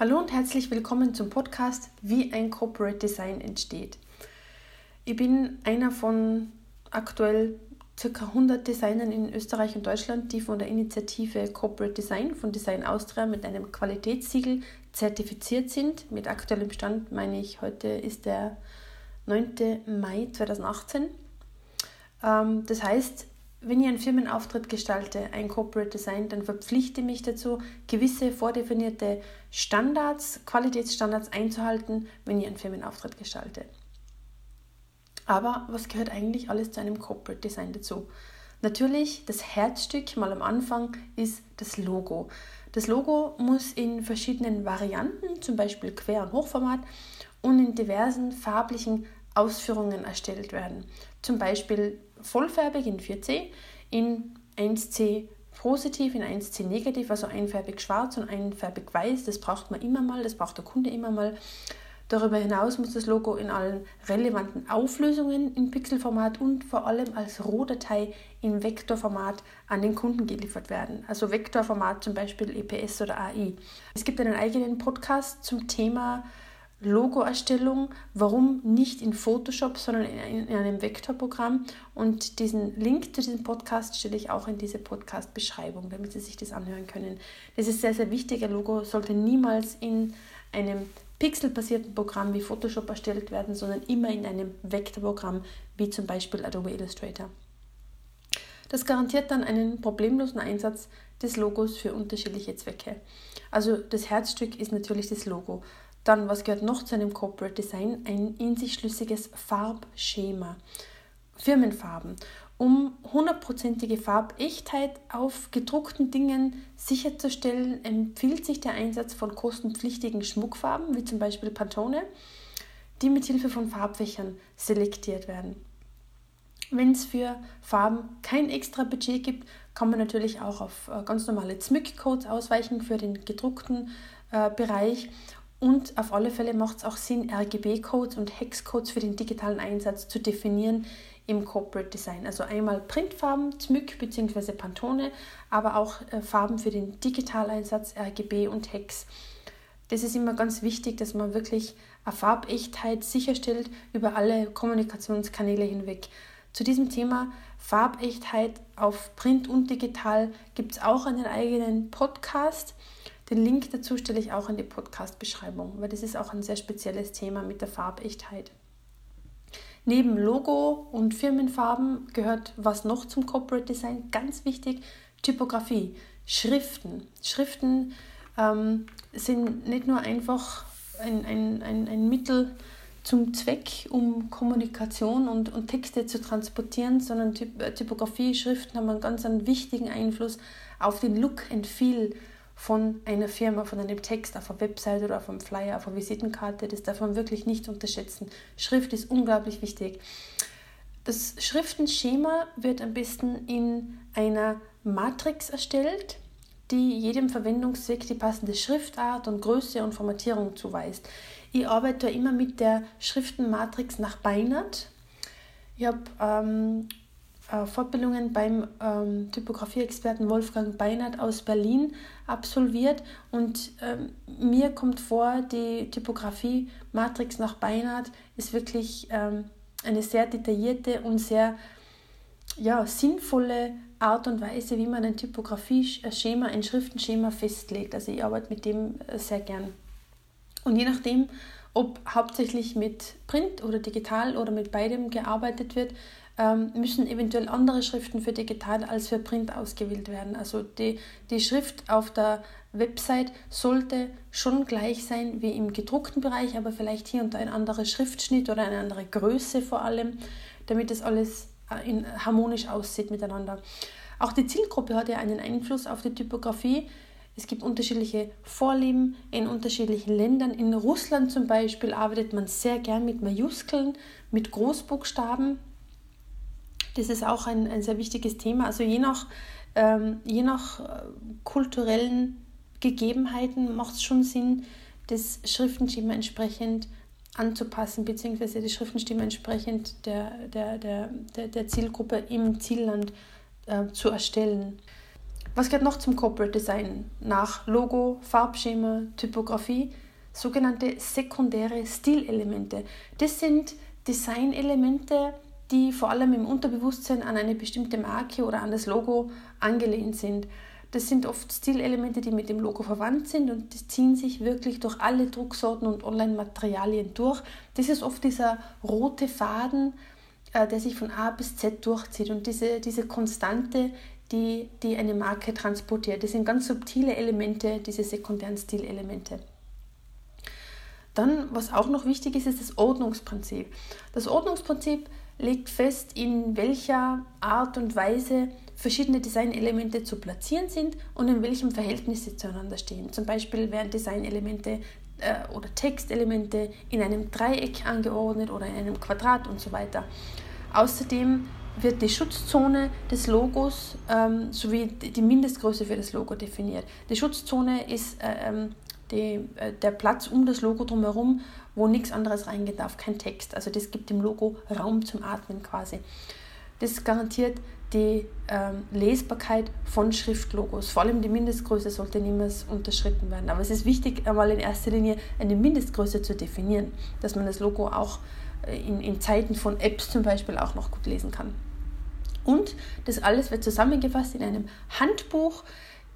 Hallo und herzlich willkommen zum Podcast Wie ein Corporate Design entsteht. Ich bin einer von aktuell ca. 100 Designern in Österreich und Deutschland, die von der Initiative Corporate Design von Design Austria mit einem Qualitätssiegel zertifiziert sind. Mit aktuellem Stand meine ich, heute ist der 9. Mai 2018. Ähm, das heißt, wenn ich einen Firmenauftritt gestalte, ein Corporate Design, dann verpflichte ich mich dazu, gewisse vordefinierte Standards, Qualitätsstandards einzuhalten, wenn ich einen Firmenauftritt gestalte. Aber was gehört eigentlich alles zu einem Corporate Design dazu? Natürlich, das Herzstück mal am Anfang ist das Logo. Das Logo muss in verschiedenen Varianten, zum Beispiel Quer- und Hochformat, und in diversen farblichen Ausführungen erstellt werden. Zum Beispiel vollfärbig in 4C, in 1C positiv, in 1C negativ, also einfärbig schwarz und einfärbig weiß. Das braucht man immer mal, das braucht der Kunde immer mal. Darüber hinaus muss das Logo in allen relevanten Auflösungen im Pixelformat und vor allem als Rohdatei in Vektorformat an den Kunden geliefert werden. Also Vektorformat zum Beispiel EPS oder AI. Es gibt einen eigenen Podcast zum Thema Logoerstellung, warum nicht in Photoshop, sondern in, in einem Vektorprogramm. Und diesen Link zu diesem Podcast stelle ich auch in diese Podcast-Beschreibung, damit Sie sich das anhören können. Das ist sehr, sehr wichtig. Ein Logo sollte niemals in einem pixelbasierten Programm wie Photoshop erstellt werden, sondern immer in einem Vektorprogramm wie zum Beispiel Adobe Illustrator. Das garantiert dann einen problemlosen Einsatz des Logos für unterschiedliche Zwecke. Also das Herzstück ist natürlich das Logo. Dann, was gehört noch zu einem Corporate Design? Ein in sich schlüssiges Farbschema. Firmenfarben. Um hundertprozentige Farbechtheit auf gedruckten Dingen sicherzustellen, empfiehlt sich der Einsatz von kostenpflichtigen Schmuckfarben, wie zum Beispiel Pantone, die mit Hilfe von Farbfächern selektiert werden. Wenn es für Farben kein extra Budget gibt, kann man natürlich auch auf äh, ganz normale Zmyk-Codes ausweichen für den gedruckten äh, Bereich und auf alle Fälle macht es auch Sinn, RGB-Codes und Hex-Codes für den digitalen Einsatz zu definieren im Corporate Design. Also einmal Printfarben, Zmyk bzw. Pantone, aber auch äh, Farben für den Digitaleinsatz, RGB und Hex. Das ist immer ganz wichtig, dass man wirklich eine Farbechtheit sicherstellt über alle Kommunikationskanäle hinweg. Zu diesem Thema Farbechtheit auf Print und digital gibt es auch einen eigenen Podcast. Den Link dazu stelle ich auch in die Podcast-Beschreibung, weil das ist auch ein sehr spezielles Thema mit der Farbechtheit. Neben Logo und Firmenfarben gehört was noch zum Corporate Design ganz wichtig: Typografie, Schriften. Schriften ähm, sind nicht nur einfach ein, ein, ein, ein Mittel zum Zweck, um Kommunikation und, und Texte zu transportieren, sondern Typografie, Schriften haben einen ganz einen wichtigen Einfluss auf den Look and Feel von einer Firma, von einem Text auf einer Website oder auf einem Flyer, auf einer Visitenkarte. Das darf man wirklich nicht unterschätzen. Schrift ist unglaublich wichtig. Das Schriftenschema wird am besten in einer Matrix erstellt, die jedem Verwendungszweck die passende Schriftart und Größe und Formatierung zuweist. Ich arbeite immer mit der Schriftenmatrix nach Beinert. Ich habe ähm, äh, Fortbildungen beim ähm, Typografie-Experten Wolfgang Beinert aus Berlin absolviert und ähm, mir kommt vor, die Typografie-Matrix nach Beinert ist wirklich ähm, eine sehr detaillierte und sehr ja, sinnvolle Art und Weise, wie man ein Typografie-Schema, ein Schriftenschema festlegt. Also ich arbeite mit dem äh, sehr gern. Und je nachdem, ob hauptsächlich mit Print oder digital oder mit beidem gearbeitet wird, müssen eventuell andere Schriften für digital als für Print ausgewählt werden. Also die, die Schrift auf der Website sollte schon gleich sein wie im gedruckten Bereich, aber vielleicht hier und da ein anderer Schriftschnitt oder eine andere Größe vor allem, damit das alles äh, in, harmonisch aussieht miteinander. Auch die Zielgruppe hat ja einen Einfluss auf die Typografie. Es gibt unterschiedliche Vorlieben in unterschiedlichen Ländern. In Russland zum Beispiel arbeitet man sehr gern mit Majuskeln, mit Großbuchstaben. Das ist auch ein, ein sehr wichtiges Thema. Also je nach, ähm, je nach äh, kulturellen Gegebenheiten macht es schon Sinn, das Schriftenschema entsprechend anzupassen, beziehungsweise die Schriftenstimme entsprechend der, der, der, der, der Zielgruppe im Zielland äh, zu erstellen. Was gehört noch zum Corporate Design? Nach Logo, Farbschema, Typografie, sogenannte sekundäre Stilelemente. Das sind Designelemente, die vor allem im Unterbewusstsein an eine bestimmte Marke oder an das Logo angelehnt sind. Das sind oft Stilelemente, die mit dem Logo verwandt sind und die ziehen sich wirklich durch alle Drucksorten und Online-Materialien durch. Das ist oft dieser rote Faden, äh, der sich von A bis Z durchzieht und diese, diese Konstante, die, die eine Marke transportiert. Das sind ganz subtile Elemente, diese sekundären Stilelemente. Dann, was auch noch wichtig ist, ist das Ordnungsprinzip. Das Ordnungsprinzip legt fest, in welcher Art und Weise verschiedene Designelemente zu platzieren sind und in welchem Verhältnis sie zueinander stehen. Zum Beispiel werden Designelemente äh, oder Textelemente in einem Dreieck angeordnet oder in einem Quadrat und so weiter. Außerdem wird die Schutzzone des Logos ähm, sowie die Mindestgröße für das Logo definiert. Die Schutzzone ist äh, ähm, die, äh, der Platz um das Logo drumherum, wo nichts anderes reingehen darf, kein Text. Also das gibt dem Logo Raum zum Atmen quasi. Das garantiert die ähm, Lesbarkeit von Schriftlogos. Vor allem die Mindestgröße sollte niemals unterschritten werden. Aber es ist wichtig, einmal in erster Linie eine Mindestgröße zu definieren, dass man das Logo auch äh, in, in Zeiten von Apps zum Beispiel auch noch gut lesen kann. Und das alles wird zusammengefasst in einem Handbuch,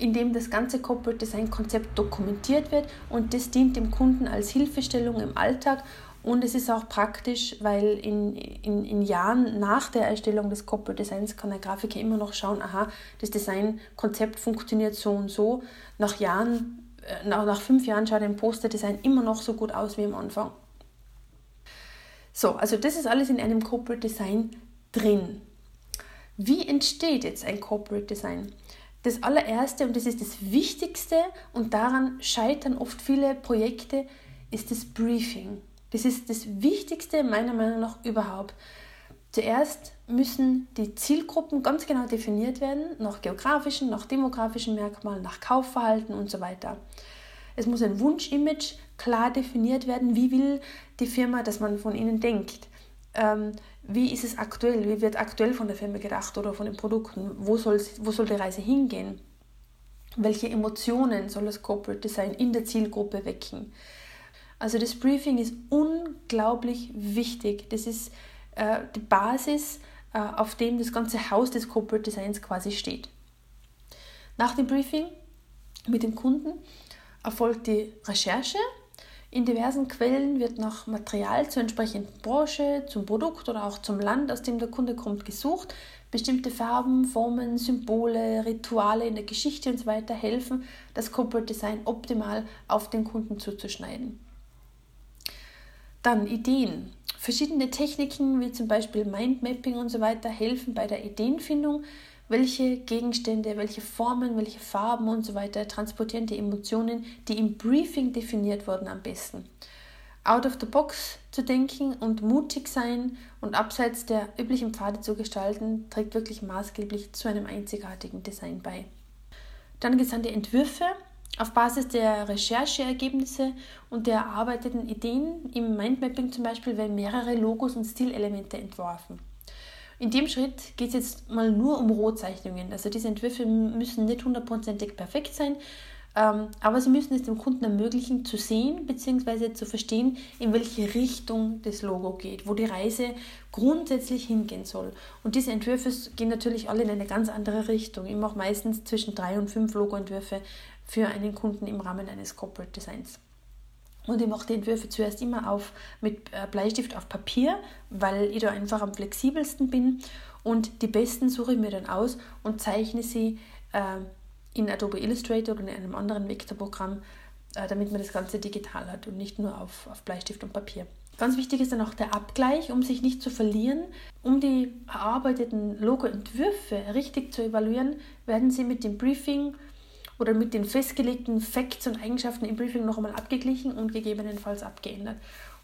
in dem das ganze Corporate Design Konzept dokumentiert wird und das dient dem Kunden als Hilfestellung im Alltag und es ist auch praktisch, weil in, in, in Jahren nach der Erstellung des Corporate Designs kann der Grafiker immer noch schauen, aha, das Designkonzept funktioniert so und so. Nach Jahren, äh, nach, nach fünf Jahren schaut ein Posterdesign immer noch so gut aus wie am Anfang. So, also das ist alles in einem Corporate Design drin. Wie entsteht jetzt ein Corporate Design? Das allererste und das ist das Wichtigste und daran scheitern oft viele Projekte, ist das Briefing. Das ist das Wichtigste meiner Meinung nach überhaupt. Zuerst müssen die Zielgruppen ganz genau definiert werden, nach geografischen, nach demografischen Merkmalen, nach Kaufverhalten und so weiter. Es muss ein Wunschimage klar definiert werden. Wie will die Firma, dass man von ihnen denkt? Ähm, wie ist es aktuell? Wie wird aktuell von der Firma gedacht oder von den Produkten? Wo, wo soll die Reise hingehen? Welche Emotionen soll das Corporate Design in der Zielgruppe wecken? Also das Briefing ist unglaublich wichtig. Das ist äh, die Basis, äh, auf dem das ganze Haus des Corporate Designs quasi steht. Nach dem Briefing mit dem Kunden erfolgt die Recherche in diversen Quellen wird nach Material zur entsprechenden Branche, zum Produkt oder auch zum Land, aus dem der Kunde kommt, gesucht. Bestimmte Farben, Formen, Symbole, Rituale in der Geschichte und so weiter helfen, das Corporate Design optimal auf den Kunden zuzuschneiden. Dann Ideen. Verschiedene Techniken wie zum Beispiel Mindmapping und so weiter helfen bei der Ideenfindung welche Gegenstände, welche Formen, welche Farben und so weiter transportieren die Emotionen, die im Briefing definiert wurden, am besten. Out of the box zu denken und mutig sein und abseits der üblichen Pfade zu gestalten, trägt wirklich maßgeblich zu einem einzigartigen Design bei. Dann gesandte Entwürfe auf Basis der Rechercheergebnisse und der erarbeiteten Ideen im Mindmapping zum Beispiel werden mehrere Logos und Stilelemente entworfen. In dem Schritt geht es jetzt mal nur um Rohzeichnungen. Also diese Entwürfe müssen nicht hundertprozentig perfekt sein, ähm, aber sie müssen es dem Kunden ermöglichen zu sehen bzw. zu verstehen, in welche Richtung das Logo geht, wo die Reise grundsätzlich hingehen soll. Und diese Entwürfe gehen natürlich alle in eine ganz andere Richtung. Ich mache meistens zwischen drei und fünf Logoentwürfe für einen Kunden im Rahmen eines Corporate Designs. Und ich mache die Entwürfe zuerst immer auf, mit äh, Bleistift auf Papier, weil ich da einfach am flexibelsten bin. Und die besten suche ich mir dann aus und zeichne sie äh, in Adobe Illustrator oder in einem anderen Vektorprogramm, äh, damit man das Ganze digital hat und nicht nur auf, auf Bleistift und Papier. Ganz wichtig ist dann auch der Abgleich, um sich nicht zu verlieren. Um die erarbeiteten Logo-Entwürfe richtig zu evaluieren, werden Sie mit dem Briefing oder mit den festgelegten Facts und Eigenschaften im Briefing noch einmal abgeglichen und gegebenenfalls abgeändert.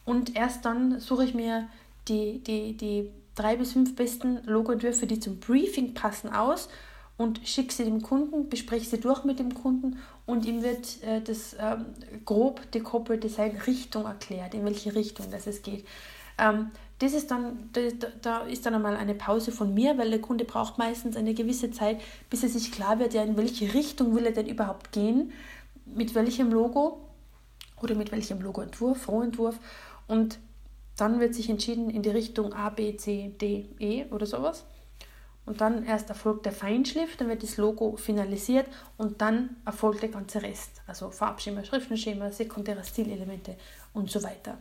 Und erst dann suche ich mir die, die, die drei bis fünf besten Logo-Entwürfe, die zum Briefing passen, aus und schicke sie dem Kunden, bespreche sie durch mit dem Kunden und ihm wird äh, das ähm, grob die Corporate Design Richtung erklärt, in welche Richtung das es geht. Ähm, das ist dann, da, ist dann einmal eine Pause von mir, weil der Kunde braucht meistens eine gewisse Zeit, bis er sich klar wird, ja, in welche Richtung will er denn überhaupt gehen, mit welchem Logo oder mit welchem Logoentwurf, Rohentwurf. Und dann wird sich entschieden in die Richtung A, B, C, D, E oder sowas. Und dann erst erfolgt der Feinschliff, dann wird das Logo finalisiert und dann erfolgt der ganze Rest. Also Farbschema, Schriftenschema, sekundäre Stilelemente und so weiter.